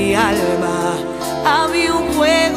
mi alma había un fuego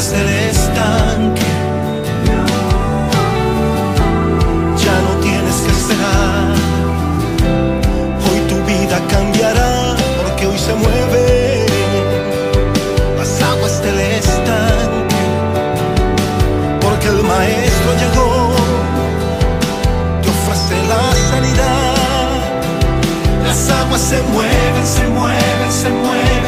aguas del estanque. Ya no tienes que esperar. Hoy tu vida cambiará porque hoy se mueve las aguas del estanque. Porque el maestro llegó, te ofrece la sanidad. Las aguas se mueven, se mueven, se mueven.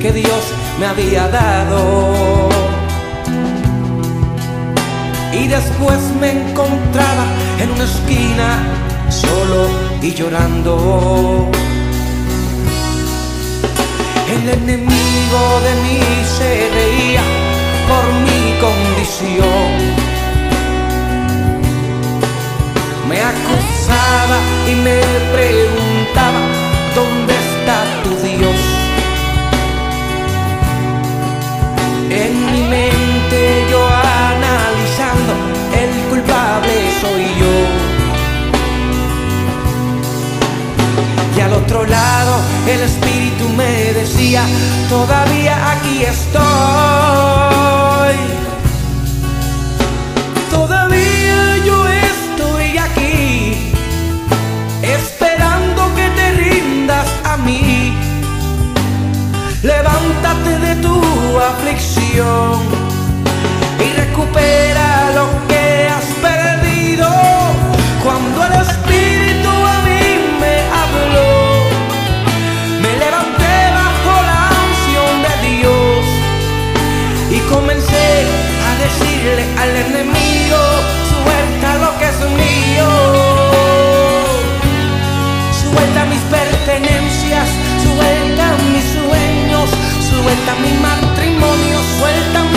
que Dios me había dado. Y después me encontraba en una esquina, solo y llorando. El enemigo de mí se veía por mi condición. Me acusaba y me preguntaba, ¿dónde está tu Dios? En mi mente yo analizando, el culpable soy yo. Y al otro lado el espíritu me decía, todavía aquí estoy. Todavía yo estoy aquí, esperando que te rindas a mí. Levántate de tu y recupera lo que has perdido. Cuando el Espíritu a mí me habló, me levanté bajo la unción de Dios y comencé a decirle al enemigo, suelta lo que es mío. Suelta mis pertenencias, suelta mi matrimonio, suelta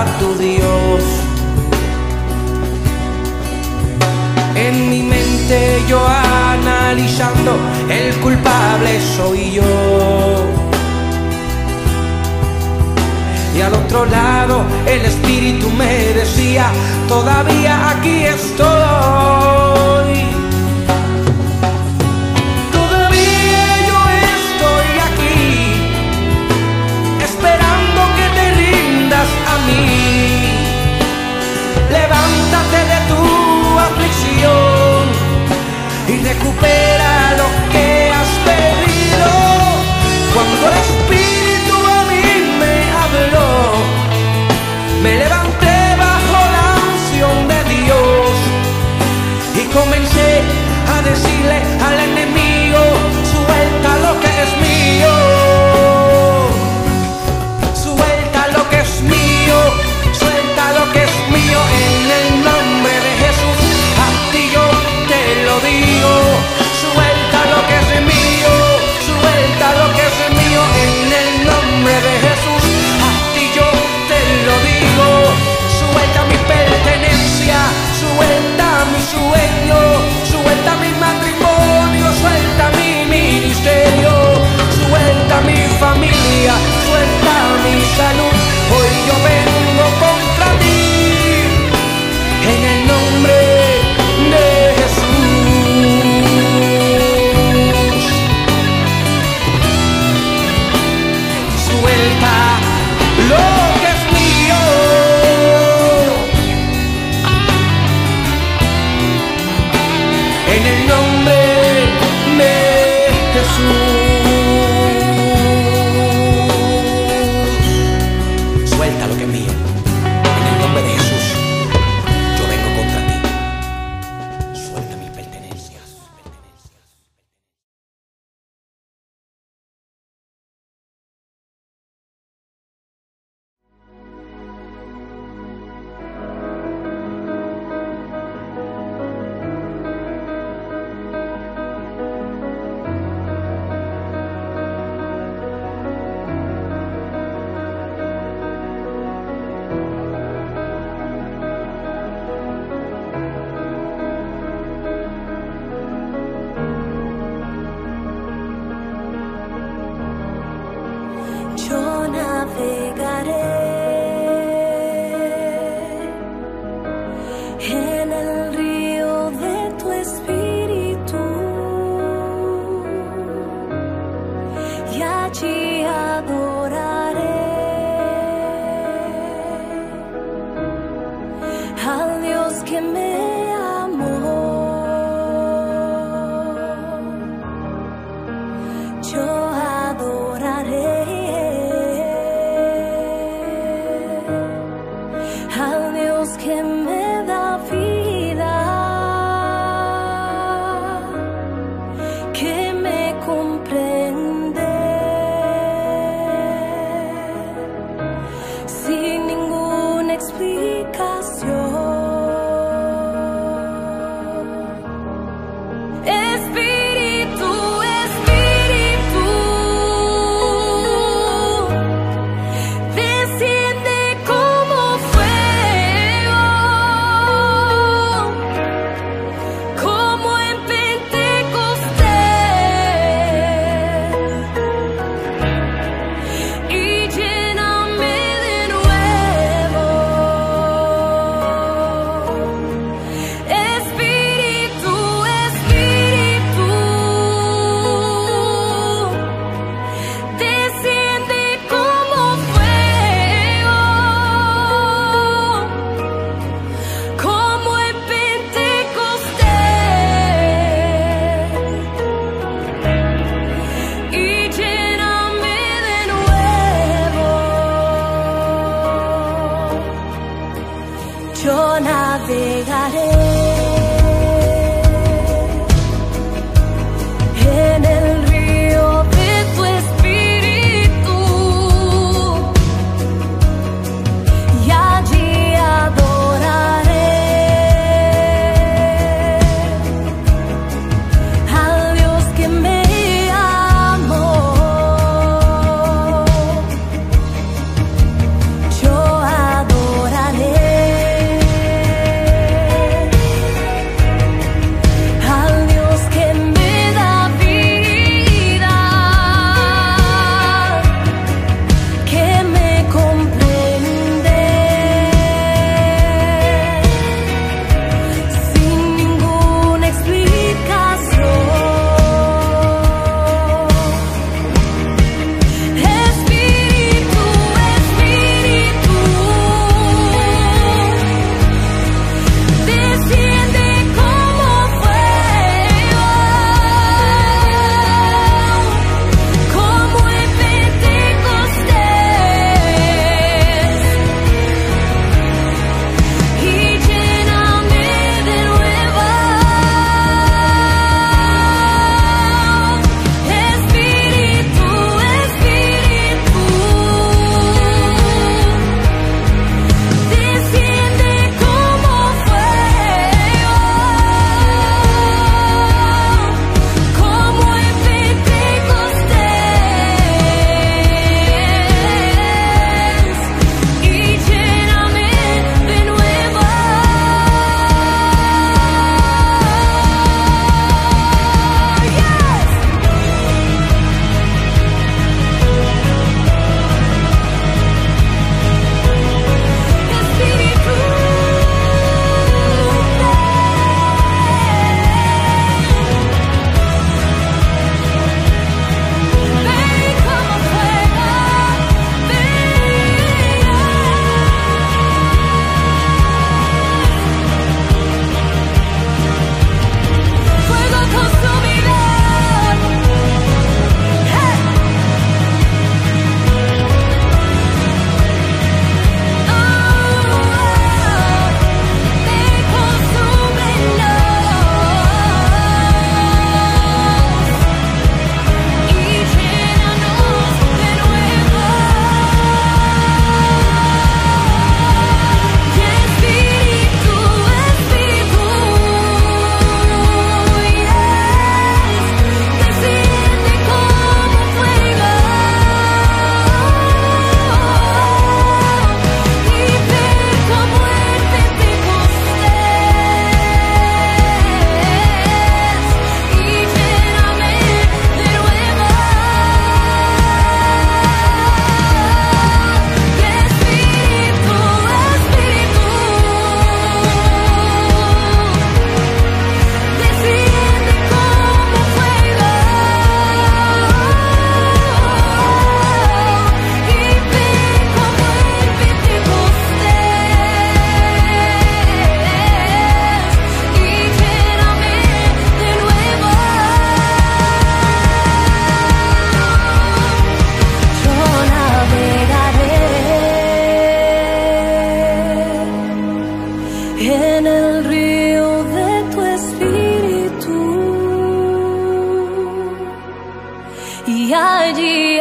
¿dónde está tu Dios? En mi mente yo analizando, el culpable soy yo. Y al otro lado el espíritu me decía, todavía aquí estoy. Recupera lo que has perdido. Cuando el Espíritu a mí me habló, me levanté bajo la unción de Dios y comencé a decirle y allí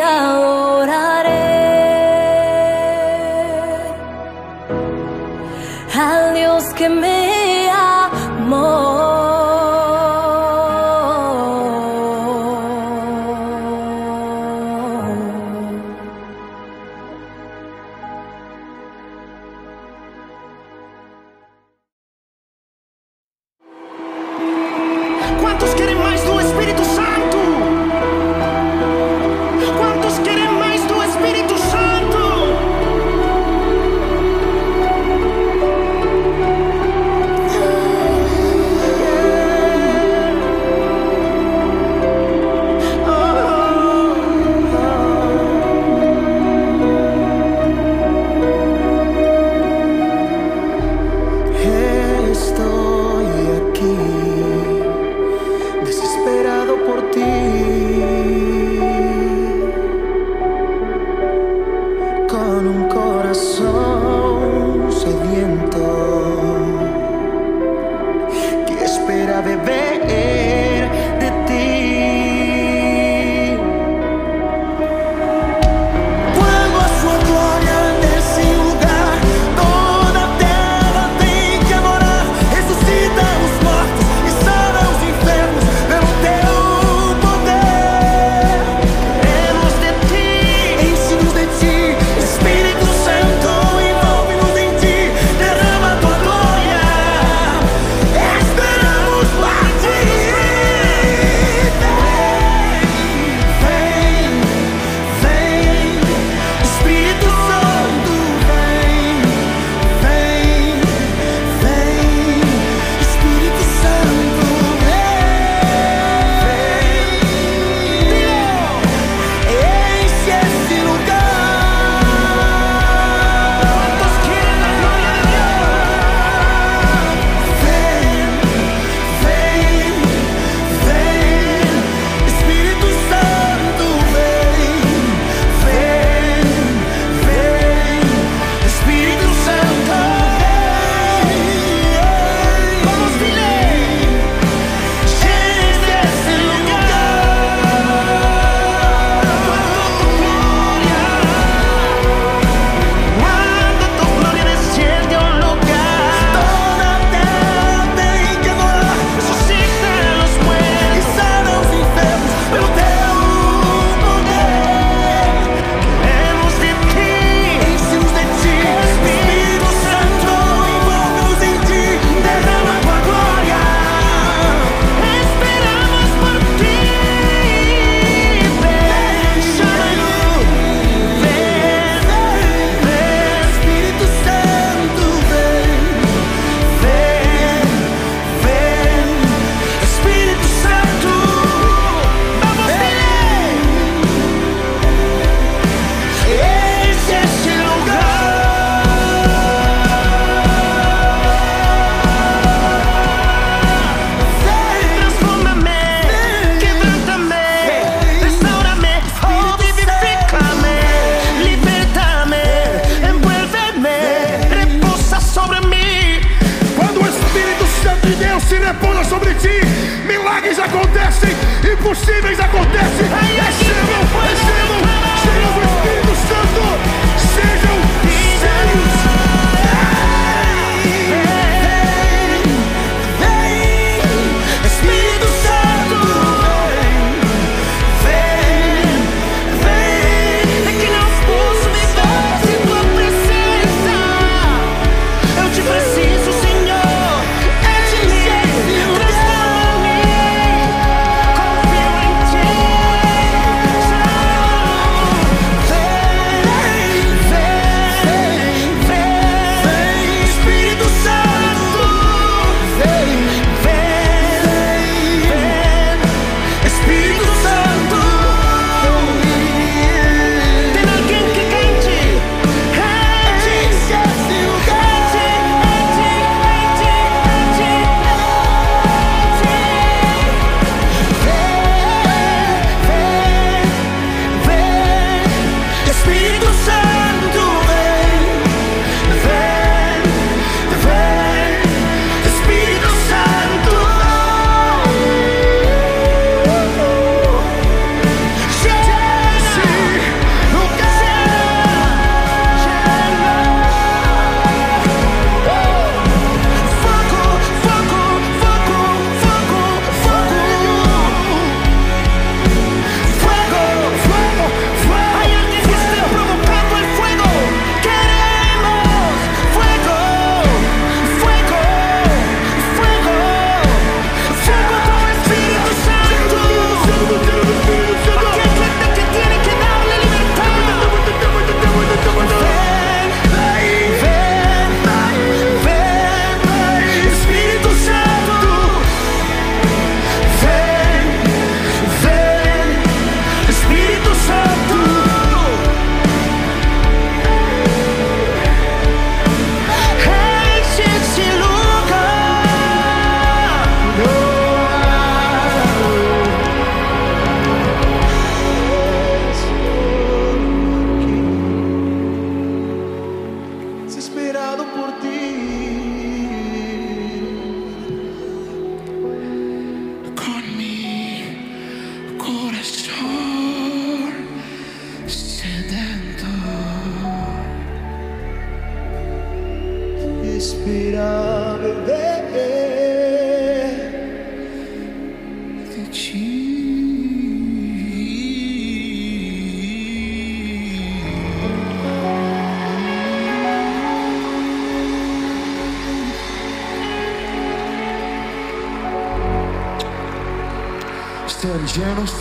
sean llenos,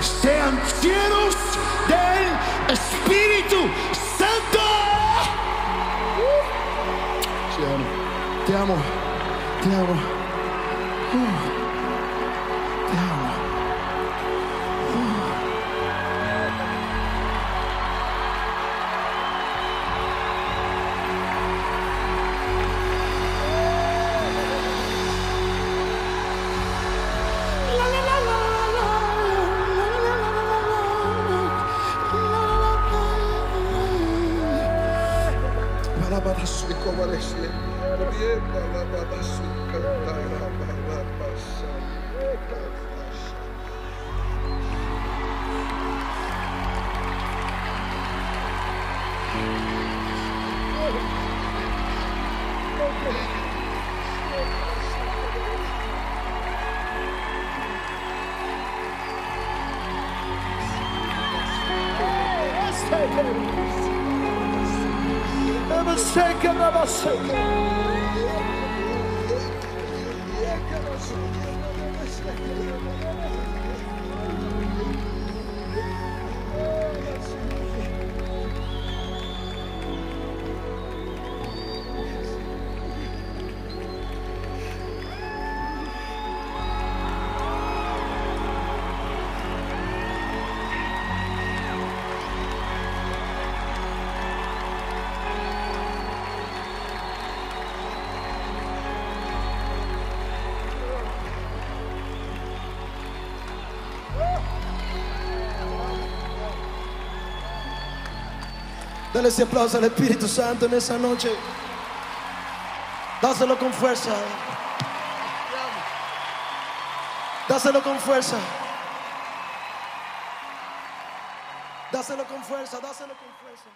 sean llenos del Espíritu Santo. Te amo, te amo, te amo. Dale ese aplauso al Espíritu Santo en esa noche. Dáselo con fuerza. Dáselo con fuerza. Dáselo con fuerza, dáselo con fuerza.